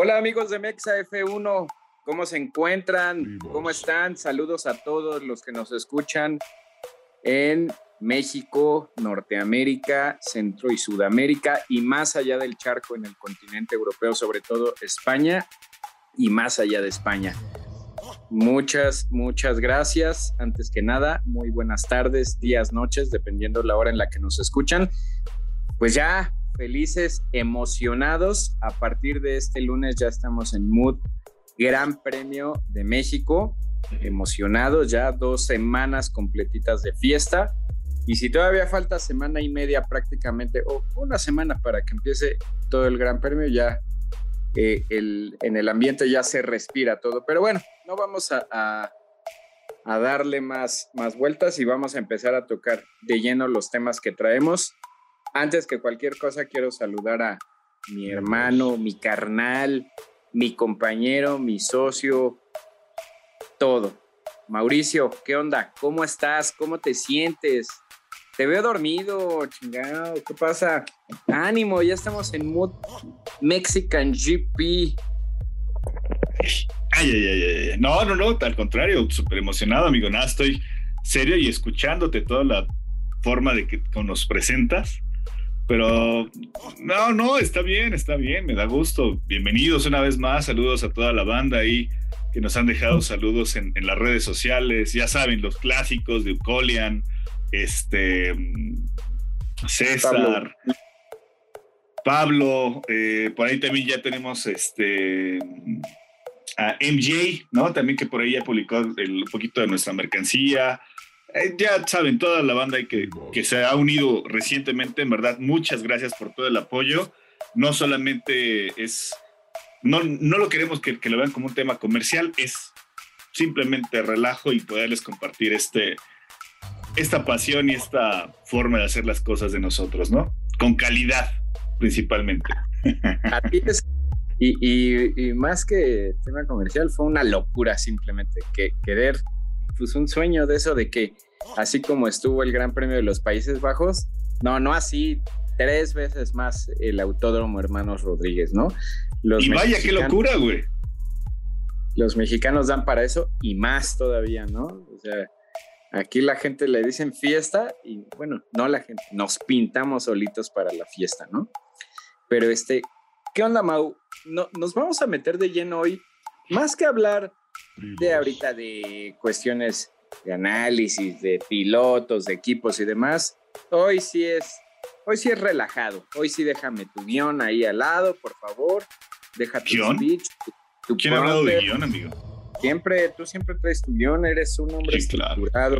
Hola amigos de Mexa F1, ¿cómo se encuentran? ¿Cómo están? Saludos a todos los que nos escuchan en México, Norteamérica, Centro y Sudamérica y más allá del charco en el continente europeo, sobre todo España y más allá de España. Muchas, muchas gracias. Antes que nada, muy buenas tardes, días, noches, dependiendo la hora en la que nos escuchan. Pues ya felices, emocionados. A partir de este lunes ya estamos en Mood Gran Premio de México. Emocionados, ya dos semanas completitas de fiesta. Y si todavía falta semana y media prácticamente, o una semana para que empiece todo el Gran Premio, ya eh, el, en el ambiente ya se respira todo. Pero bueno, no vamos a, a, a, darle más, más vueltas y vamos a empezar a tocar de lleno los temas que traemos. Antes que cualquier cosa, quiero saludar a mi hermano, mi carnal, mi compañero, mi socio, todo. Mauricio, ¿qué onda? ¿Cómo estás? ¿Cómo te sientes? Te veo dormido, chingado. ¿Qué pasa? Ánimo, ya estamos en mood Mexican GP. Ay, ay, ay, ay. No, no, no, al contrario, súper emocionado, amigo. Nada, estoy serio y escuchándote toda la forma de que nos presentas. Pero no, no, está bien, está bien, me da gusto. Bienvenidos una vez más, saludos a toda la banda ahí que nos han dejado saludos en, en las redes sociales. Ya saben, los clásicos de Ucolian, este César, Pablo, eh, por ahí también ya tenemos este a MJ, ¿no? También que por ahí ya publicó el, un poquito de nuestra mercancía. Eh, ya saben, toda la banda que, que se ha unido recientemente, en verdad, muchas gracias por todo el apoyo. No solamente es, no, no lo queremos que, que lo vean como un tema comercial, es simplemente relajo y poderles compartir este, esta pasión y esta forma de hacer las cosas de nosotros, ¿no? Con calidad, principalmente. y, y, y, más que tema comercial, fue una locura simplemente, que querer, pues un sueño de eso de que así como estuvo el Gran Premio de los Países Bajos, no, no así, tres veces más el Autódromo Hermanos Rodríguez, ¿no? Los y vaya, qué locura, güey. Los mexicanos dan para eso y más todavía, ¿no? O sea, Aquí la gente le dicen fiesta y bueno, no la gente, nos pintamos solitos para la fiesta, ¿no? Pero este, ¿qué onda, Mau? No, nos vamos a meter de lleno hoy, más que hablar de ahorita de cuestiones de análisis, de pilotos, de equipos y demás. Hoy sí es, hoy sí es relajado. Hoy sí déjame tu guion ahí al lado, por favor. Deja tu speech. Tu, ¿Quién ha hablado de guion, amigo? Siempre, tú siempre traes tu guion, eres un hombre estructurado.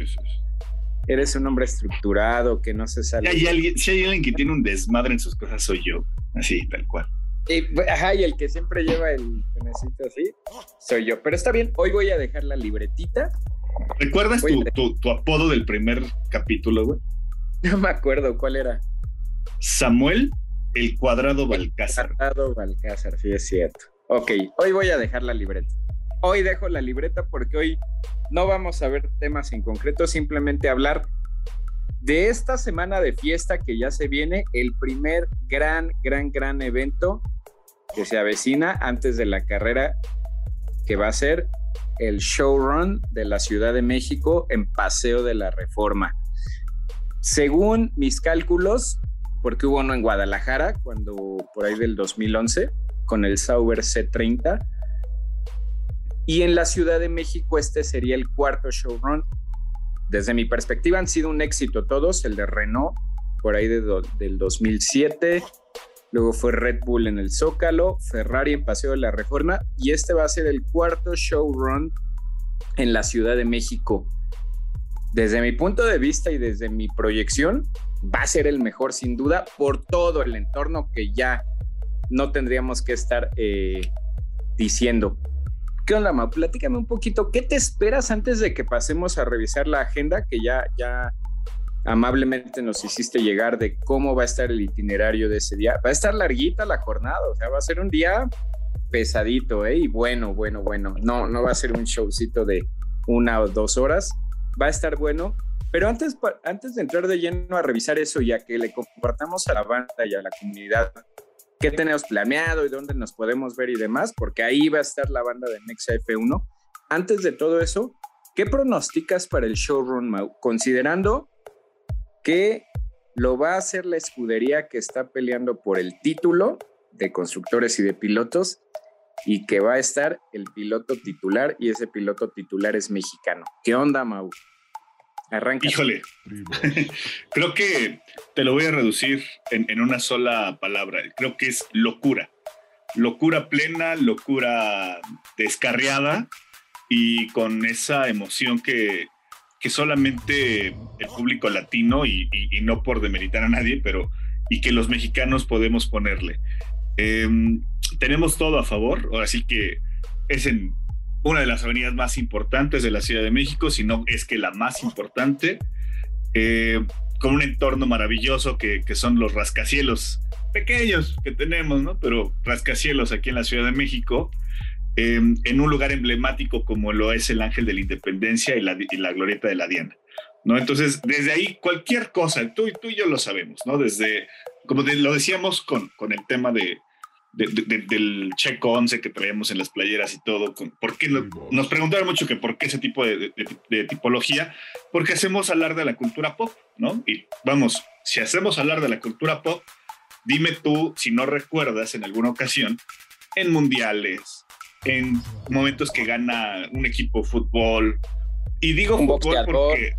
Eres un hombre estructurado que no se sale. Si hay, alguien, si hay alguien que tiene un desmadre en sus cosas, soy yo. Así, tal cual. Y, ajá, y el que siempre lleva el necesito así, soy yo. Pero está bien, hoy voy a dejar la libretita. ¿Recuerdas tu, tu, tu, apodo del primer capítulo, güey? No me acuerdo cuál era. Samuel el Cuadrado Balcázar. El cuadrado Balcázar, sí es cierto. Ok, hoy voy a dejar la libreta. Hoy dejo la libreta porque hoy no vamos a ver temas en concreto, simplemente hablar de esta semana de fiesta que ya se viene, el primer gran, gran, gran evento que se avecina antes de la carrera que va a ser el showrun de la Ciudad de México en Paseo de la Reforma. Según mis cálculos, porque hubo uno en Guadalajara, cuando por ahí del 2011, con el Sauber C30, y en la Ciudad de México este sería el cuarto showrun. Desde mi perspectiva han sido un éxito todos, el de Renault por ahí de del 2007, luego fue Red Bull en el Zócalo, Ferrari en Paseo de la Reforma y este va a ser el cuarto showrun en la Ciudad de México. Desde mi punto de vista y desde mi proyección, va a ser el mejor sin duda por todo el entorno que ya no tendríamos que estar eh, diciendo. ¿Qué onda, Ma? Platícame un poquito, ¿qué te esperas antes de que pasemos a revisar la agenda que ya, ya amablemente nos hiciste llegar de cómo va a estar el itinerario de ese día? Va a estar larguita la jornada, o sea, va a ser un día pesadito, ¿eh? Y bueno, bueno, bueno. No, no va a ser un showcito de una o dos horas. Va a estar bueno. Pero antes, antes de entrar de lleno a revisar eso, ya que le compartamos a la banda y a la comunidad qué tenemos planeado y dónde nos podemos ver y demás, porque ahí va a estar la banda de Nexa F1. Antes de todo eso, ¿qué pronosticas para el showrun, Mau? Considerando que lo va a hacer la escudería que está peleando por el título de constructores y de pilotos y que va a estar el piloto titular y ese piloto titular es mexicano. ¿Qué onda, Mau? Arranca. Híjole, creo que te lo voy a reducir en, una sola palabra. Creo que es locura. Locura plena, locura descarriada y con esa emoción que, que solamente el público latino, y, no por demeritar a nadie, pero y que los mexicanos podemos ponerle. Em, tenemos todo a favor, ahora sí que es en una de las avenidas más importantes de la Ciudad de México, si no es que la más importante, eh, con un entorno maravilloso que, son los rascacielos pequeños que tenemos, ¿no? Pero rascacielos aquí en la Ciudad de México, eh, en un lugar emblemático como lo es el Ángel de la Independencia y la, y la Glorieta de la Diana, ¿no? Entonces, desde ahí, cualquier cosa, tú, tú y yo lo sabemos, ¿no? Desde, como lo decíamos con, con el tema de, del checo 11 que traíamos en las playeras y todo. ¿Por qué nos preguntaron mucho que por qué ese tipo de, tipología? Porque hacemos hablar de la cultura pop, ¿no? Y vamos, si hacemos hablar de la cultura pop, dime tú si no recuerdas en alguna ocasión en mundiales, en momentos que gana un equipo de fútbol. Y digo un fútbol porque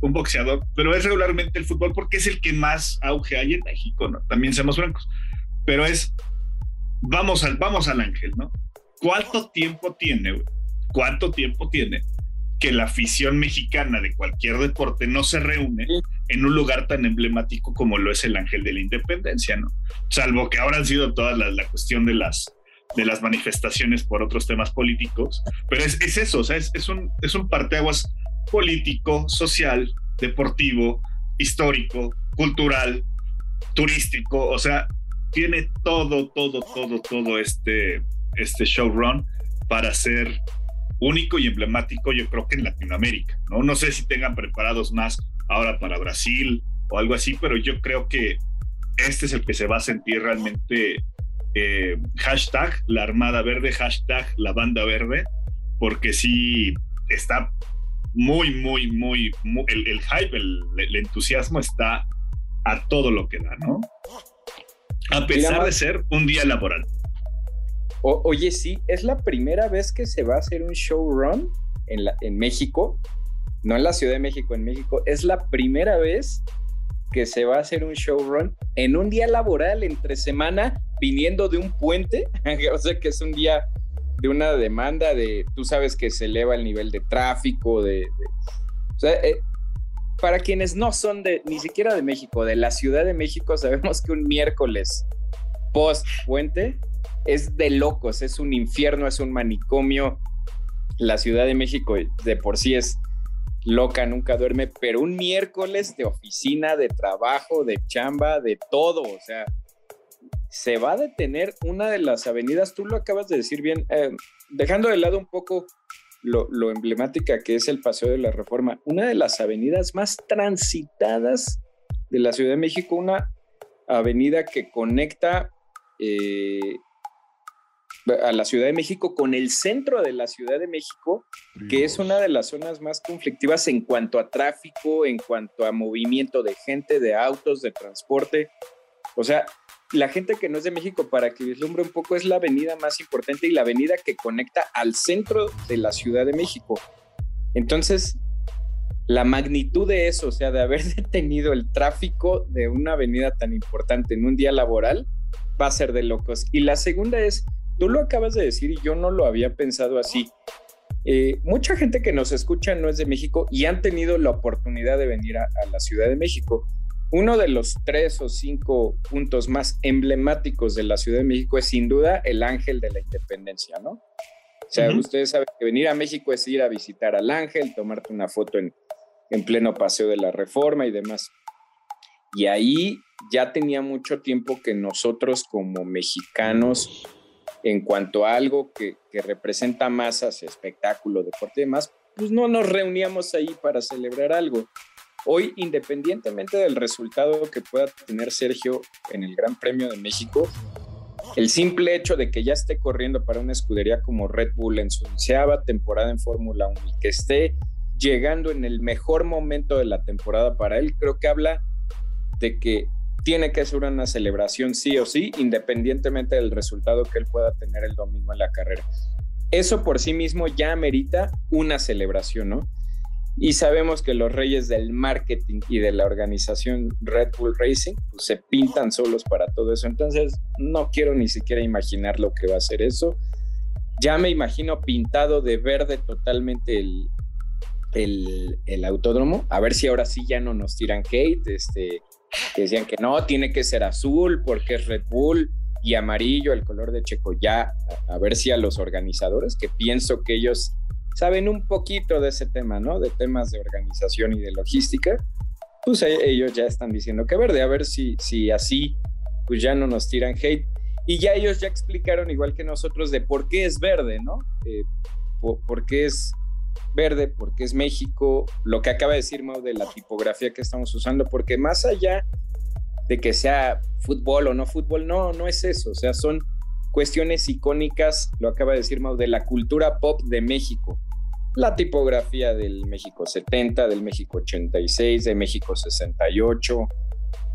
un boxeador, pero es regularmente el fútbol porque es el que más auge hay en México, ¿no? También seamos francos. Pero es vamos al, vamos al ángel, ¿no? ¿Cuánto tiempo tiene, cuánto tiempo tiene que la afición mexicana de cualquier deporte no se reúne en un lugar tan emblemático como lo es el Ángel de la Independencia, ¿no? Salvo que ahora han sido toda la, cuestión de las, de las manifestaciones por otros temas políticos, pero es, eso, o sea, es, es, un, es un parteaguas político, social, deportivo, histórico, cultural, turístico, o sea, tiene todo, todo, todo, todo este, este showrun para ser único y emblemático, yo creo que en Latinoamérica, ¿no? No sé si tengan preparados más ahora para Brasil o algo así, pero yo creo que este es el que se va a sentir realmente eh, hashtag la Armada Verde, hashtag la Banda Verde, porque sí está muy, muy, muy, el, hype, el, el entusiasmo está a todo lo que da, ¿no? A pesar de ser un día laboral. oye, sí, es la primera vez que se va a hacer un showrun en, en México, no en la Ciudad de México, en México. Es la primera vez que se va a hacer un showrun en un día laboral entre semana, viniendo de un puente. o sea que es un día de una demanda de, tú sabes que se eleva el nivel de tráfico, de, o sea, eh, para quienes no son de ni siquiera de México, de la Ciudad de México, sabemos que un miércoles post puente es de locos, es un infierno, es un manicomio. La Ciudad de México de por sí es loca, nunca duerme, pero un miércoles de oficina, de trabajo, de chamba, de todo, o sea, se va a detener una de las avenidas, tú lo acabas de decir bien, eh, dejando de lado un poco lo, emblemática que es el Paseo de la Reforma, una de las avenidas más transitadas de la Ciudad de México, una avenida que conecta eh, a la Ciudad de México con el centro de la Ciudad de México, que es una de las zonas más conflictivas en cuanto a tráfico, en cuanto a movimiento de gente, de autos, de transporte. O sea, la gente que no es de México, para que vislumbre un poco, es la avenida más importante y la avenida que conecta al centro de la Ciudad de México. Entonces, la magnitud de eso, o sea, de haber detenido el tráfico de una avenida tan importante en un día laboral, va a ser de locos. Y la segunda es, tú lo acabas de decir y yo no lo había pensado así. Eh, mucha gente que nos escucha no es de México y han tenido la oportunidad de venir a la Ciudad de México. Uno de los tres o cinco puntos más emblemáticos de la Ciudad de México es sin duda el Ángel de la Independencia, ¿no? O sea, ustedes saben que venir a México es ir a visitar al Ángel, tomarte una foto en, en pleno paseo de la Reforma y demás. Y ahí ya tenía mucho tiempo que nosotros como mexicanos, en cuanto a algo que, que representa masas, espectáculo, deporte y demás, pues no nos reuníamos ahí para celebrar algo. Hoy, independientemente del resultado que pueda tener Sergio en el Gran Premio de México, el simple hecho de que ya esté corriendo para una escudería como Red Bull en su onceava temporada en Fórmula 1 y que esté llegando en el mejor momento de la temporada para él, creo que habla de que tiene que ser una celebración sí o sí, independientemente del resultado que él pueda tener el domingo en la carrera. Eso por sí mismo ya amerita una celebración, ¿no? Y sabemos que los reyes del marketing y de la organización Red Bull Racing pues, se pintan solos para todo eso. Entonces, no quiero ni siquiera imaginar lo que va a ser eso. Ya me imagino pintado de verde totalmente el, el, autódromo. A ver si ahora sí ya no nos tiran hate. Este, que decían que no, tiene que ser azul porque es Red Bull y amarillo, el color de Checo. Ya, a ver si a los organizadores, que pienso que ellos saben un poquito de ese tema, ¿no? De temas de organización y de logística, pues e, ellos ya están diciendo que verde, a ver si, si así, pues ya no nos tiran hate. Y ya ellos ya explicaron, igual que nosotros, de por qué es verde, ¿no? Eh, por, qué es verde, por qué es México, lo que acaba de decir Mau de la tipografía que estamos usando, porque más allá de que sea fútbol o no fútbol, no, no es eso, o sea, son cuestiones icónicas, lo acaba de decir Mau, de la cultura pop de México la tipografía del México 70, del México 86, de México 68,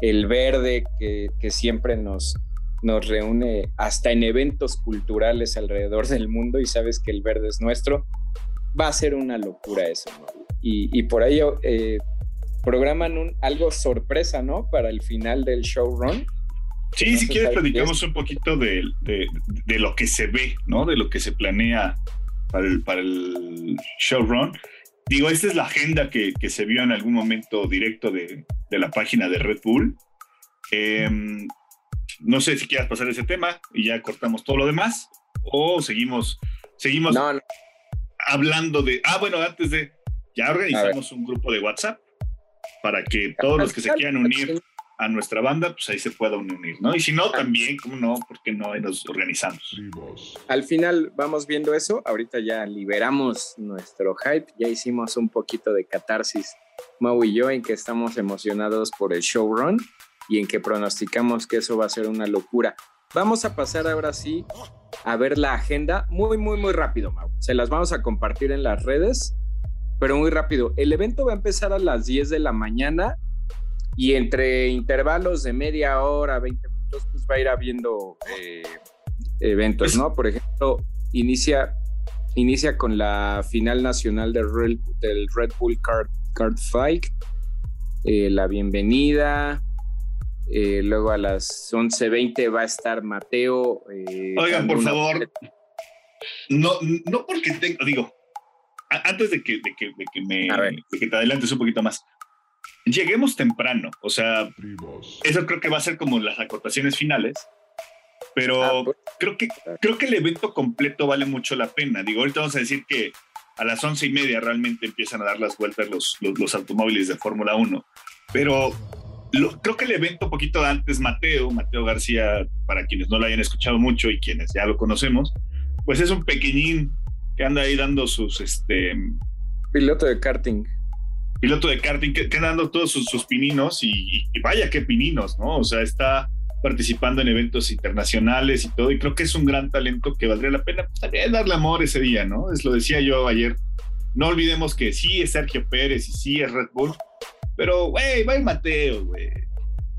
el verde que, siempre nos, nos reúne hasta en eventos culturales alrededor del mundo y sabes que el verde es nuestro, va a ser una locura eso. Y, por ello eh, programan un, algo sorpresa, ¿no? Para el final del showrun. Sí, si quieres platicamos un poquito de, de, lo que se ve, ¿no? De lo que se planea para el, para el showrun. Digo, esta es la agenda que, que, se vio en algún momento directo de, de la página de Red Bull. Em, no sé si quieras pasar ese tema y ya cortamos todo lo demás o seguimos, seguimos hablando de... Ah, bueno, antes de... Ya organizamos un grupo de WhatsApp para que todos los que se quieran unir a nuestra banda, pues ahí se pueda unir, ¿no? Y si no, también, ¿cómo no? Porque no? nos organizamos. Al final vamos viendo eso, ahorita ya liberamos nuestro hype, ya hicimos un poquito de catarsis, Mau y yo, en que estamos emocionados por el showrun y en que pronosticamos que eso va a ser una locura. Vamos a pasar ahora sí a ver la agenda muy, muy, muy rápido, Mau. Se las vamos a compartir en las redes, pero muy rápido. El evento va a empezar a las 10 de la mañana y entre intervalos de media hora, 20 minutos, pues va a ir habiendo eh, eventos, ¿no? Por ejemplo, inicia, inicia con la final nacional del Red, del Red Bull Card, Card Fight, eh, la bienvenida. Eh, luego a las 11.20 va a estar Mateo. Oigan, por favor, no, no porque tengo, digo, antes de que, de que, de que me de que te adelantes un poquito más, lleguemos temprano. O sea, eso creo que va a ser como las acotaciones finales. Pero ah, pues, creo, que, creo que el evento completo vale mucho la pena. Digo, ahorita vamos a decir que a las once y media realmente empiezan a dar las vueltas los, los, automóviles de Fórmula 1. Pero creo que el evento un poquito antes, Mateo, Mateo García, para quienes no lo hayan escuchado mucho y quienes ya lo conocemos, pues es un pequeñín que anda ahí dando sus... Este, Piloto de karting piloto de karting, que, dando todos sus, pininos y, vaya qué pininos, ¿no? O sea, está participando en eventos internacionales y todo, y creo que es un gran talento que valdría la pena pues, darle amor ese día, ¿no? Es lo decía yo ayer. No olvidemos que sí es Sergio Pérez y sí es Red Bull, pero, güey, va Mateo, güey.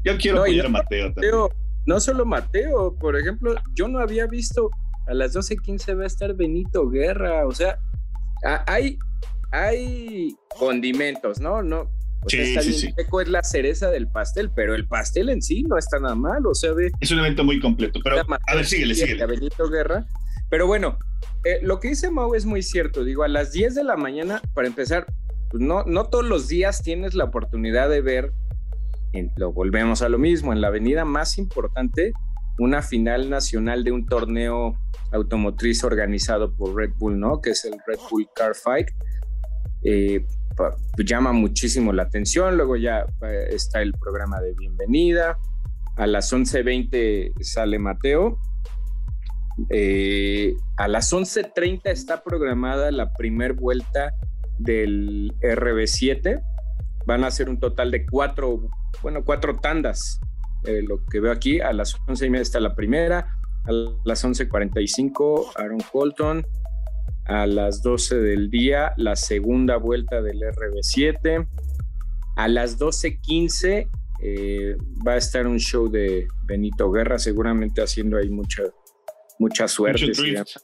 Yo quiero apoyar a Mateo, también. No solo Mateo, por ejemplo, yo no había visto a las 12.15 va a estar Benito Guerra, o sea, hay hay condimentos, ¿no? No. O sea, está sí, es la cereza del pastel, pero el pastel en sí no está nada mal, o sea, Es un evento muy completo, pero a ver, síguele, síguele. Benito Guerra. Pero bueno, eh, lo que dice Mau es muy cierto. Digo, a las 10 de la mañana, para empezar, pues no, no todos los días tienes la oportunidad de ver, lo volvemos a lo mismo, en la avenida más importante, una final nacional de un torneo automotriz organizado por Red Bull, ¿no? Que es el Red Bull Car Fight eh, llama muchísimo la atención. Luego ya eh, está el programa de bienvenida. A las 11.20 sale Mateo. Eh, a las 11.30 está programada la primer vuelta del RB7. Van a ser un total de cuatro, bueno, cuatro tandas. lo que veo aquí, a las 11.30 está la primera, a las 11.45 Aaron Colton, a las 12 del día la segunda vuelta del RB7, a las 12.15 eh, va a estar un show de Benito Guerra, seguramente haciendo ahí mucha, mucha suerte. Mucho drift,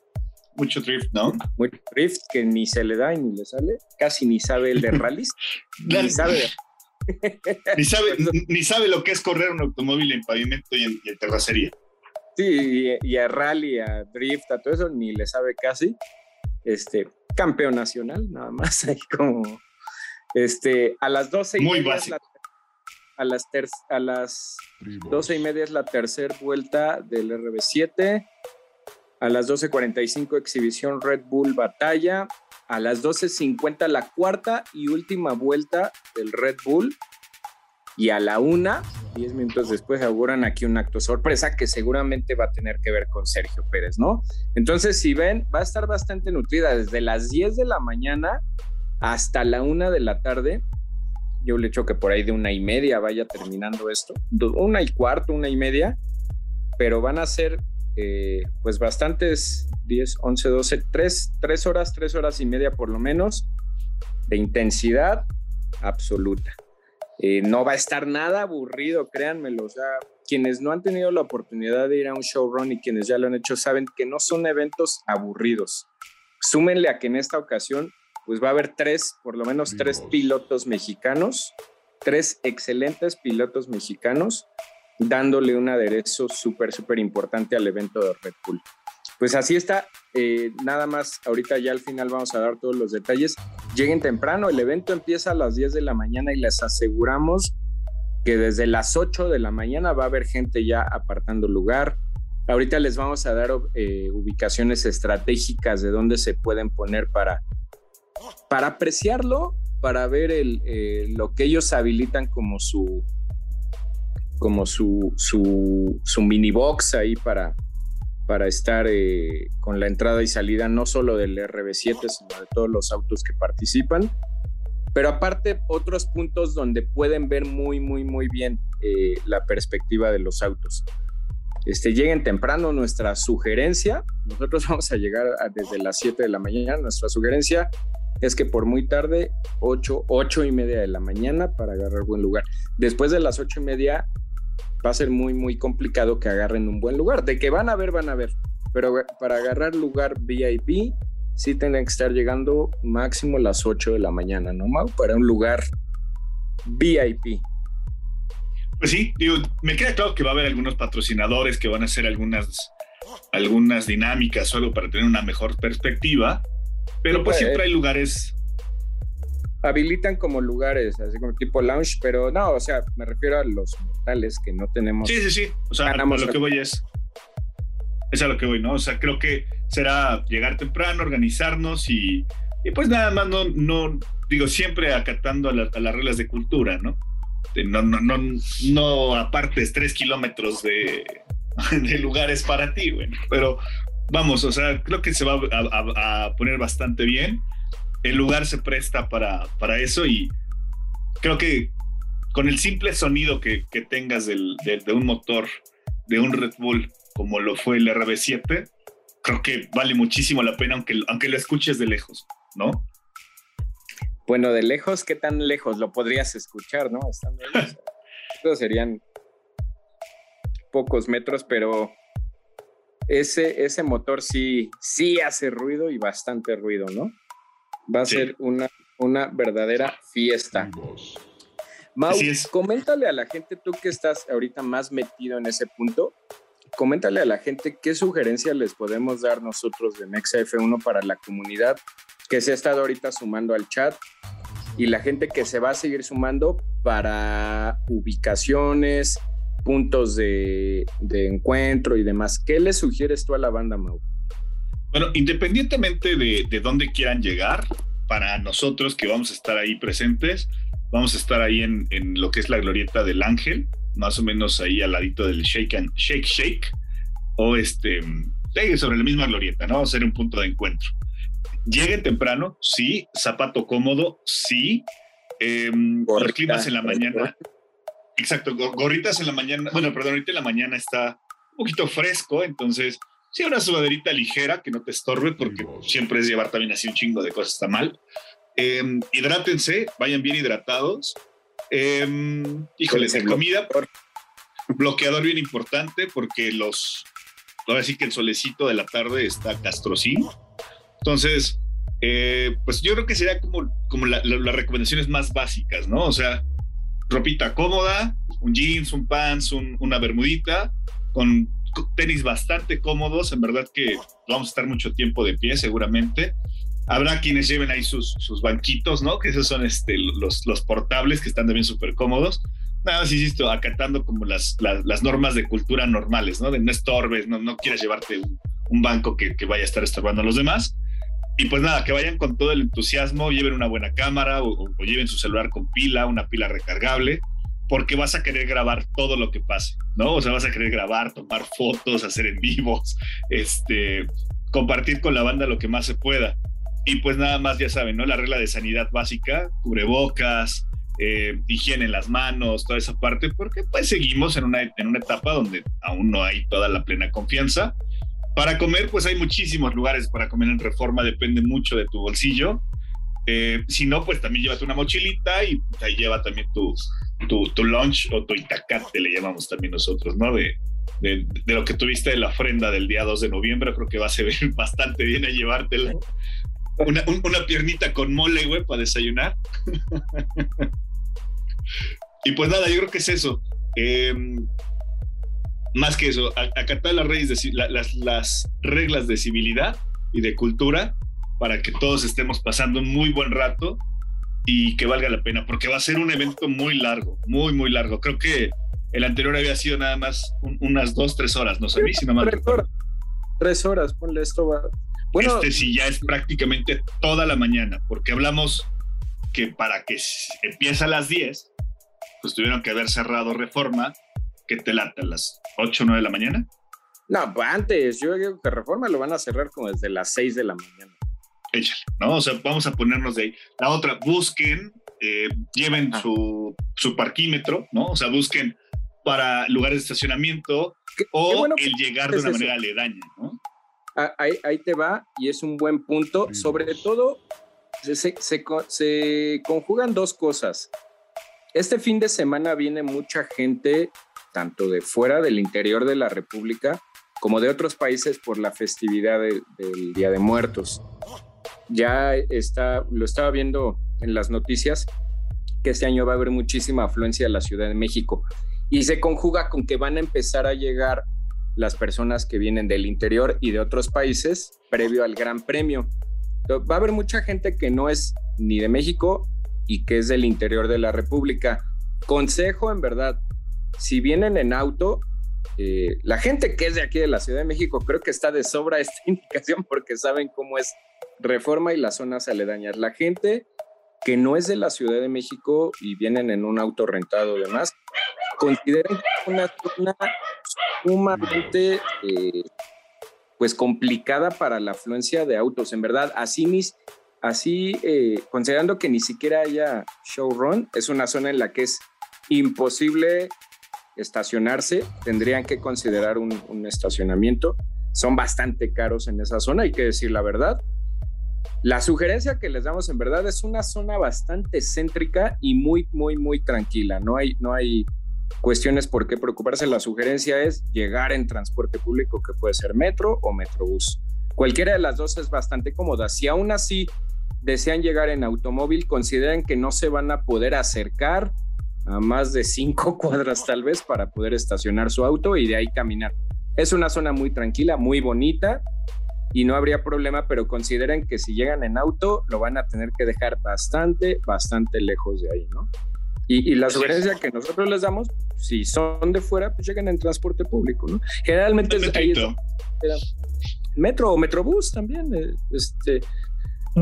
mucho drift ¿no? Mucho drift que ni se le da y ni le sale, casi ni sabe el de rallies, ni sabe ni sabe, ni sabe lo que es correr un automóvil en pavimento y en, terracería. Sí, y, a rally, a drift, a todo eso, ni le sabe casi. Este, campeón nacional, nada más, ahí como, este, a las 12 y Muy básico. a las, a las 12 y media es la tercera vuelta del RB7. A las 12.45 exhibición Red Bull Batalla a las 12.50 la cuarta y última vuelta del Red Bull. Y a la una, 10 minutos después, auguran aquí un acto sorpresa que seguramente va a tener que ver con Sergio Pérez, ¿no? Entonces, si ven, va a estar bastante nutrida desde las 10 de la mañana hasta la una de la tarde. Yo le echo que por ahí de una y media vaya terminando esto. Una y cuarto, una y media. Pero van a ser eh, pues bastantes 10, 11, 12, 3, 3 horas, 3 horas y media por lo menos de intensidad absoluta. Eh, no va a estar nada aburrido, créanmelo. O sea, quienes no han tenido la oportunidad de ir a un showrun y quienes ya lo han hecho saben que no son eventos aburridos. Súmenle a que en esta ocasión, pues va a haber tres, por lo menos tres pilotos mexicanos, tres excelentes pilotos mexicanos, dándole un aderezo súper, súper importante al evento de Red Bull pues así está. Eh, nada más, ahorita ya al final vamos a dar todos los detalles. Lleguen temprano, el evento empieza a las 10 de la mañana y les aseguramos que desde las 8 de la mañana va a haber gente ya apartando lugar. Ahorita les vamos a dar eh, ubicaciones estratégicas de dónde se pueden poner para, para apreciarlo, para ver eh, lo que ellos habilitan como su como su, su mini box ahí para, para estar eh, con la entrada y salida no solo del RB7, sino de todos los autos que participan. Pero aparte, otros puntos donde pueden ver muy, muy, muy bien eh, la perspectiva de los autos. Este, lleguen temprano, nuestra sugerencia, nosotros vamos a llegar desde las 7 de la mañana, nuestra sugerencia es que por muy tarde, 8, 8 y media de la mañana para agarrar buen lugar. Después de las 8 y media, va a ser muy, muy complicado que agarren un buen lugar. De que van a ver, van a ver. Pero para agarrar lugar VIP, sí tienen que estar llegando máximo las 8 de la mañana, ¿no, Mau? Para un lugar VIP. Pues sí, digo, me queda claro que va a haber algunos patrocinadores que van a hacer algunas, algunas dinámicas o algo para tener una mejor perspectiva, pero pues siempre hay lugares habilitan como lugares, así como tipo lounge, pero no, o sea, me refiero a los mortales que no tenemos. Sí, sí, sí. O sea, a lo que voy es. Es a lo que voy, ¿no? O sea, creo que será llegar temprano, organizarnos y, y pues nada más, no, no, digo, siempre acatando a, las reglas de cultura, ¿no? No, no, no, no apartes tres kilómetros de, de lugares para ti, bueno, pero vamos, o sea, creo que se va a poner bastante bien el lugar se presta para, para eso y creo que con el simple sonido que, tengas de, un motor, de un Red Bull, como lo fue el RB7, creo que vale muchísimo la pena, aunque, aunque lo escuches de lejos, ¿no? Bueno, de lejos, ¿qué tan lejos lo podrías escuchar, no? Estos serían pocos metros, pero ese, ese motor sí, sí hace ruido y bastante ruido, ¿no? Va a ser una, una verdadera fiesta. Mau, coméntale a la gente, tú que estás ahorita más metido en ese punto, coméntale a la gente qué sugerencias les podemos dar nosotros de Mexa F1 para la comunidad que se ha estado ahorita sumando al chat y la gente que se va a seguir sumando para ubicaciones, puntos de, de encuentro y demás. ¿Qué le sugieres tú a la banda, Mau? Bueno, independientemente de, de dónde quieran llegar, para nosotros que vamos a estar ahí presentes, vamos a estar ahí en, en, lo que es la glorieta del ángel, más o menos ahí al ladito del shake and shake shake, o este, sobre la misma glorieta, ¿no? Va a ser un punto de encuentro. Lleguen temprano, sí, zapato cómodo, sí, eh, climas en la mañana. Exacto, gorritas en la mañana, bueno, perdón, ahorita en la mañana está un poquito fresco, entonces sí, una sudaderita ligera que no te estorbe, porque siempre es llevar también así un chingo de cosas, está mal. Em, hidrátense, vayan bien hidratados. Eh, híjole, de comida, bloqueador bien importante, porque los, ahora sí que el solecito de la tarde está castrocín. Entonces, eh, pues yo creo que sería como, como las recomendaciones más básicas, ¿no? O sea, ropita cómoda, un jeans, un pants, una bermudita, con tenis bastante cómodos, en verdad que vamos a estar mucho tiempo de pie seguramente. Habrá quienes lleven ahí sus, sus banquitos, ¿no? Que esos son este, los, los portables que están también súper cómodos. Nada más, insisto, acatando como las, las, normas de cultura normales, ¿no? De no estorbes, no, no quieras llevarte un, banco que, vaya a estar estorbando a los demás. Y pues nada, que vayan con todo el entusiasmo, lleven una buena cámara o lleven su celular con pila, una pila recargable porque vas a querer grabar todo lo que pase, ¿no? O sea, vas a querer grabar, tomar fotos, hacer en vivos, este, compartir con la banda lo que más se pueda. Y pues nada más, ya saben, ¿no? La regla de sanidad básica, cubrebocas, eh, higiene en las manos, toda esa parte, porque pues seguimos en una, en una etapa donde aún no hay toda la plena confianza. Para comer, pues hay muchísimos lugares para comer en reforma, depende mucho de tu bolsillo. Eh, si no, pues también llévate una mochilita y ahí lleva también tu, tu, tu lunch o tu itacate, le llamamos también nosotros, ¿no? De, de, lo que tuviste de la ofrenda del día 2 de noviembre, creo que va a ser bastante bien a llevártela. Una, una piernita con mole, güey, para desayunar. y pues nada, yo creo que es eso. Em, más que eso, acatar las, de, las, las reglas de civilidad y de cultura para que todos estemos pasando un muy buen rato y que valga la pena, porque va a ser un evento muy largo, muy, muy largo. Creo que el anterior había sido nada más unas dos, tres horas, no sé, si no mal Tres horas, ponle esto. Bueno, este sí ya es prácticamente toda la mañana, porque hablamos que para que empiece a las 10, pues tuvieron que haber cerrado reforma, que te lata a las 8 o 9 de la mañana. No, pues antes, yo digo que reforma lo van a cerrar como desde las 6 de la mañana échale, ¿no? O sea, vamos a ponernos de ahí. La otra, busquen, eh, lleven su, su, parquímetro, ¿no? O sea, busquen para lugares de estacionamiento o el llegar de una manera aledaña, ¿no? Ah, ahí, ahí, te va y es un buen punto. Sobre todo, se, se, se conjugan dos cosas. Este fin de semana viene mucha gente, tanto de fuera del interior de la República, como de otros países por la festividad del Día de Muertos ya está, lo estaba viendo en las noticias, que este año va a haber muchísima afluencia a la Ciudad de México y se conjuga con que van a empezar a llegar las personas que vienen del interior y de otros países previo al Gran Premio. Va a haber mucha gente que no es ni de México y que es del interior de la República. Consejo, en verdad, si vienen en auto, eh, la gente que es de aquí de la Ciudad de México creo que está de sobra esta indicación porque saben cómo es Reforma y las zonas aledañas. La gente que no es de la Ciudad de México y vienen en un auto rentado y demás, consideren una zona sumamente eh, pues complicada para la afluencia de autos. En verdad, así, mis, así eh, considerando que ni siquiera haya showrun, es una zona en la que es imposible estacionarse, tendrían que considerar un estacionamiento. Son bastante caros en esa zona, hay que decir la verdad. La sugerencia que les damos en verdad es una zona bastante céntrica y muy, muy, muy tranquila. No hay, no hay cuestiones por qué preocuparse. La sugerencia es llegar en transporte público, que puede ser metro o metrobús. Cualquiera de las dos es bastante cómoda. Si aún así desean llegar en automóvil, consideren que no se van a poder acercar a más de cinco cuadras tal vez para poder estacionar su auto y de ahí caminar. Es una zona muy tranquila, muy bonita y no habría problema, pero consideren que si llegan en auto lo van a tener que dejar bastante, bastante lejos de ahí, ¿no? Y, la sugerencia que nosotros les damos, si son de fuera, pues lleguen en transporte público, ¿no? Generalmente es, ahí metro o metrobús también, eh, este,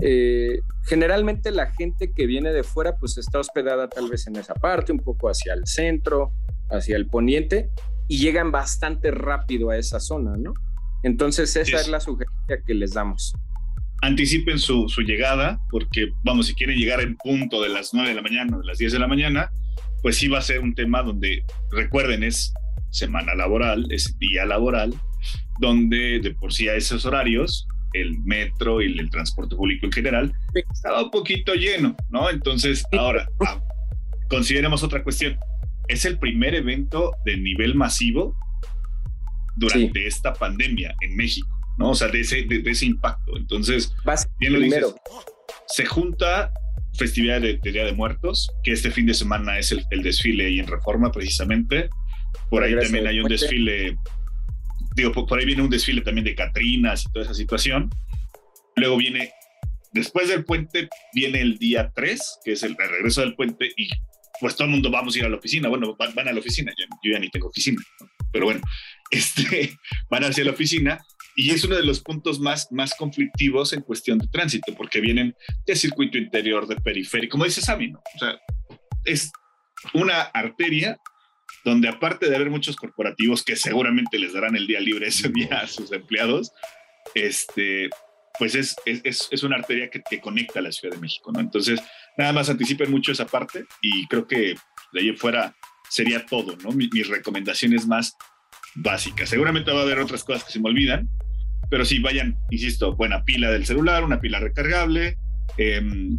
eh, generalmente la gente que viene de fuera pues está hospedada tal vez en esa parte, un poco hacia el centro, hacia el poniente y llegan bastante rápido a esa zona, ¿no? Entonces esa es la sugerencia que les damos. Anticipen su, llegada, porque vamos, si quieren llegar en punto de las 9 de la mañana o de las 10 de la mañana, pues sí va a ser un tema donde, recuerden, es semana laboral, es día laboral, donde de por sí a esos horarios el metro y el transporte público en general estaba un poquito lleno, ¿no? Entonces, ahora, ah, consideremos otra cuestión. Es el primer evento de nivel masivo durante esta pandemia en México, ¿no? O sea, de ese, de, ese impacto. Entonces, bien lo dices, se junta festividad de, Día de Muertos, que este fin de semana es el, desfile y en Reforma precisamente. Por ahí también hay un desfile, digo, por, ahí viene un desfile también de Catrinas y toda esa situación. Luego viene, después del puente, viene el día 3, que es el, regreso del puente, y pues todo el mundo vamos a ir a la oficina. Bueno, van, a la oficina, yo, yo ya ni tengo oficina, pero bueno, este, van hacia la oficina y es uno de los puntos más, más conflictivos en cuestión de tránsito, porque vienen de circuito interior, de periférico, como dice Sammy, ¿no? O sea, es una arteria donde aparte de haber muchos corporativos que seguramente les darán el día libre ese día a sus empleados, este, pues es, es, es una arteria que, que, conecta a la Ciudad de México, ¿no? Entonces, nada más anticipen mucho esa parte y creo que de ahí fuera sería todo, ¿no? mis recomendaciones más básicas. Seguramente va a haber otras cosas que se me olvidan, pero sí, vayan, insisto, buena pila del celular, una pila recargable, em,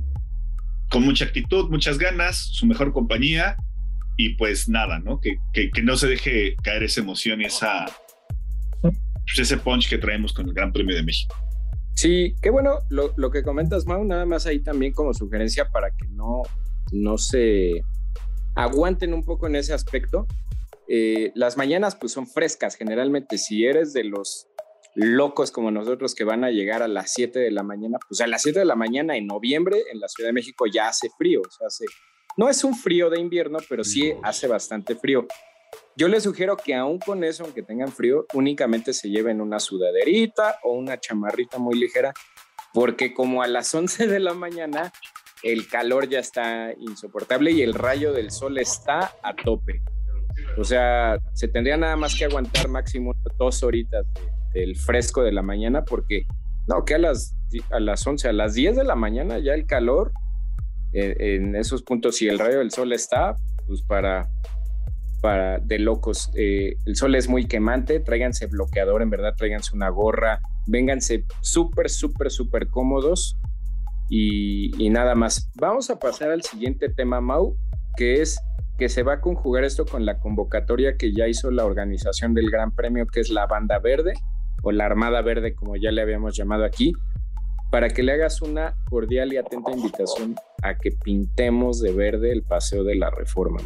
con mucha actitud, muchas ganas, su mejor compañía y pues nada, ¿no? Que, que, no se deje caer esa emoción y esa, pues, ese punch que traemos con el Gran Premio de México. Sí, qué bueno lo, lo, que comentas, Mau, nada más ahí también como sugerencia para que no, no se aguanten un poco en ese aspecto. Eh, las mañanas pues son frescas generalmente. Si eres de los locos como nosotros que van a llegar a las 7 de la mañana, pues a las 7 de la mañana en noviembre en la Ciudad de México ya hace frío, o sea, hace, no es un frío de invierno, pero sí hace bastante frío. Yo les sugiero que aún con eso, aunque tengan frío, únicamente se lleven una sudaderita o una chamarrita muy ligera, porque como a las 11 de la mañana el calor ya está insoportable y el rayo del sol está a tope. O sea, se tendría nada más que aguantar máximo dos horitas de, el fresco de la mañana, porque no, que a las, a las 11, a las 10 de la mañana ya el calor eh, en esos puntos, si el rayo del sol está, pues para, para de locos. Eh, el sol es muy quemante, tráiganse bloqueador, en verdad, tráiganse una gorra, vénganse súper, súper, súper cómodos y, y nada más. Vamos a pasar al siguiente tema, Mau, que es que se va a conjugar esto con la convocatoria que ya hizo la organización del Gran Premio, que es la Banda Verde o la Armada Verde, como ya le habíamos llamado aquí, para que le hagas una cordial y atenta invitación a que pintemos de verde el paseo de la reforma.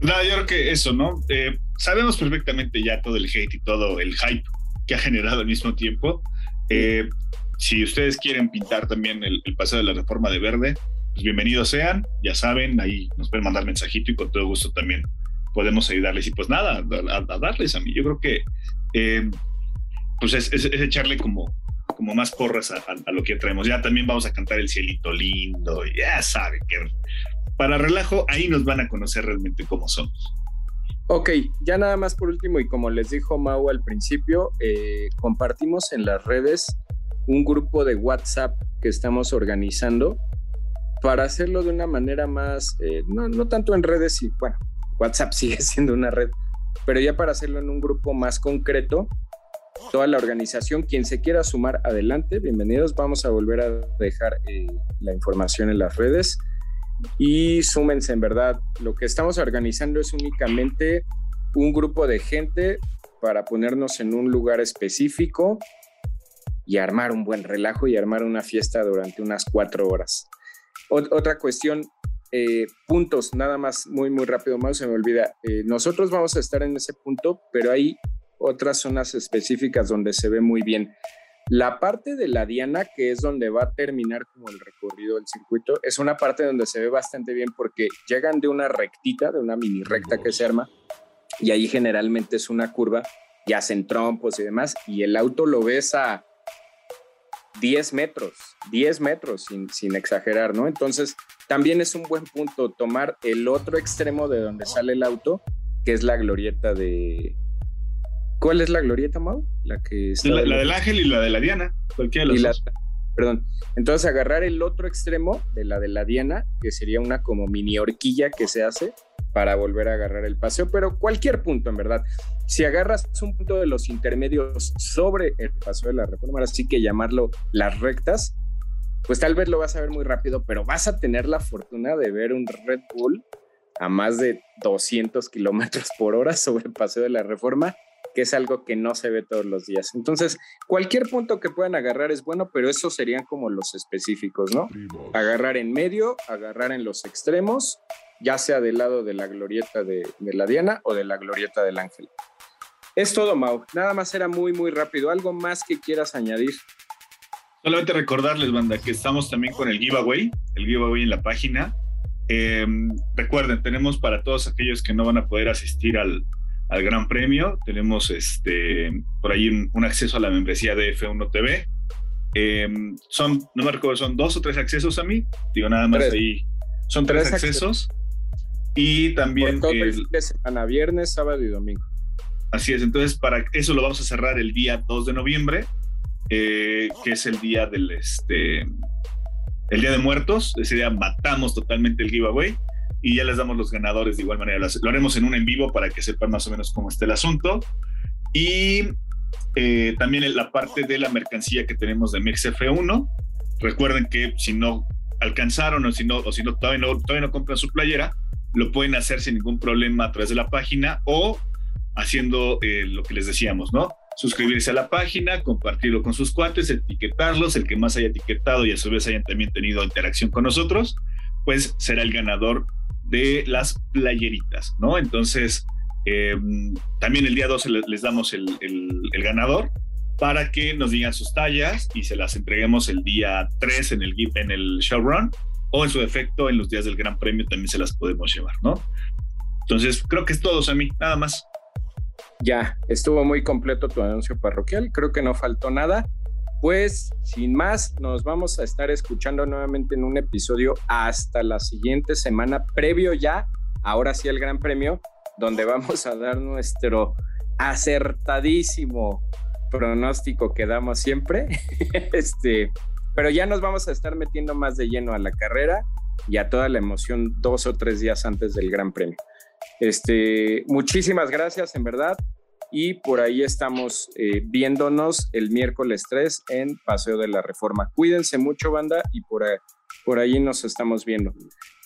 ¿no? yo creo que eso, ¿no? Eh, sabemos perfectamente ya todo el hate y todo el hype que ha generado al mismo tiempo. Eh, si ustedes quieren pintar también el, paseo de la reforma de verde, pues bienvenidos sean, ya saben, ahí nos pueden mandar mensajito y con todo gusto también podemos ayudarles. Y pues nada, a, darles a mí. Yo creo que eh, pues es, echarle como, como más porras a, lo que traemos. Ya también vamos a cantar el cielito lindo, ya saben que para relajo ahí nos van a conocer realmente cómo somos. Ok, ya nada más por último y como les dijo Mau al principio, eh, compartimos en las redes un grupo de WhatsApp que estamos organizando para hacerlo de una manera más, eh, no, tanto en redes y bueno, WhatsApp sigue siendo una red, pero ya para hacerlo en un grupo más concreto toda la organización. Quien se quiera sumar, adelante, bienvenidos. Vamos a volver a dejar eh, la información en las redes y súmense, en verdad. Lo que estamos organizando es únicamente un grupo de gente para ponernos en un lugar específico y armar un buen relajo y armar una fiesta durante unas cuatro horas. Otra cuestión, eh, puntos, nada más muy, muy rápido, más se me olvida. Eh, nosotros vamos a estar en ese punto, pero hay otras zonas específicas donde se ve muy bien. La parte de la Diana, que es donde va a terminar como el recorrido del circuito, es una parte donde se ve bastante bien porque llegan de una rectita, de una mini recta que se arma, y ahí generalmente es una curva, y hacen trompos y demás, y el auto lo ves a 10 metros, 10 metros, sin, sin exagerar, ¿no? Entonces, también es un buen punto tomar el otro extremo de donde sale el auto, que es la glorieta de, ¿Cuál es la glorieta, Mau? La que la, del ángel y la de la Diana, cualquiera de las. Perdón. Entonces agarrar el otro extremo de la de la Diana, que sería una como mini horquilla que se hace, para volver a agarrar el paseo, pero cualquier punto en verdad. Si agarras un punto de los intermedios sobre el paseo de la reforma, así que llamarlo las rectas, pues tal vez lo vas a ver muy rápido, pero vas a tener la fortuna de ver un Red Bull a más de 200 kilómetros por hora sobre el paseo de la reforma, que es algo que no se ve todos los días. Entonces, cualquier punto que puedan agarrar es bueno, pero esos serían como los específicos, ¿no? Agarrar en medio, agarrar en los extremos, ya sea del lado de la glorieta de, de la Diana o de la glorieta del Ángel. Es todo, Mau. Nada más era muy, muy rápido. ¿Algo más que quieras añadir? Solamente recordarles, banda, que estamos también con el giveaway, el giveaway en la página. Em, recuerden, tenemos para todos aquellos que no van a poder asistir al, al Gran Premio, tenemos este, por ahí un, acceso a la membresía de F1 TV. Em, son, no me recuerdo, son dos o tres accesos a mí. Digo, nada más ahí. Son tres, accesos. Y también. Por el de semana, viernes, sábado y domingo. Así es, entonces para eso lo vamos a cerrar el día 2 de noviembre, eh, que es el día del este, el Día de Muertos, ese día matamos totalmente el giveaway y ya les damos los ganadores de igual manera. Lo haremos en un en vivo para que sepan más o menos cómo está el asunto. Y eh, también la parte de la mercancía que tenemos de MixF1. Recuerden que si no alcanzaron o si no, o si no todavía, no todavía no compran su playera, lo pueden hacer sin ningún problema a través de la página o haciendo eh, lo que les decíamos, ¿no? suscribirse a la página, compartirlo con sus cuates, etiquetarlos, el que más haya etiquetado y a su vez hayan también tenido interacción con nosotros, pues será el ganador de las playeritas, ¿no? Entonces, em, también el día 12 les damos el, ganador para que nos digan sus tallas y se las entreguemos el día 3 en el, en el showrun o en su defecto en los días del Gran Premio también se las podemos llevar, ¿no? Entonces, creo que es todo, Sammy, nada más. Ya, estuvo muy completo tu anuncio parroquial, creo que no faltó nada. Pues sin más, nos vamos a estar escuchando nuevamente en un episodio hasta la siguiente semana, previo ya, ahora sí el Gran Premio, donde vamos a dar nuestro acertadísimo pronóstico que damos siempre. este, pero ya nos vamos a estar metiendo más de lleno a la carrera y a toda la emoción dos o tres días antes del Gran Premio. Este, muchísimas gracias, en verdad. Y por ahí estamos eh, viéndonos el miércoles 3 en Paseo de la Reforma. Cuídense mucho, banda, y por ahí, por ahí nos estamos viendo.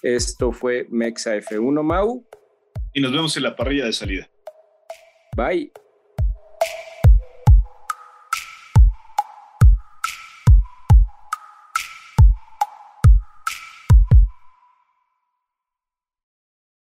Esto fue Mexa F1 Mau. Y nos vemos en la parrilla de salida. Bye.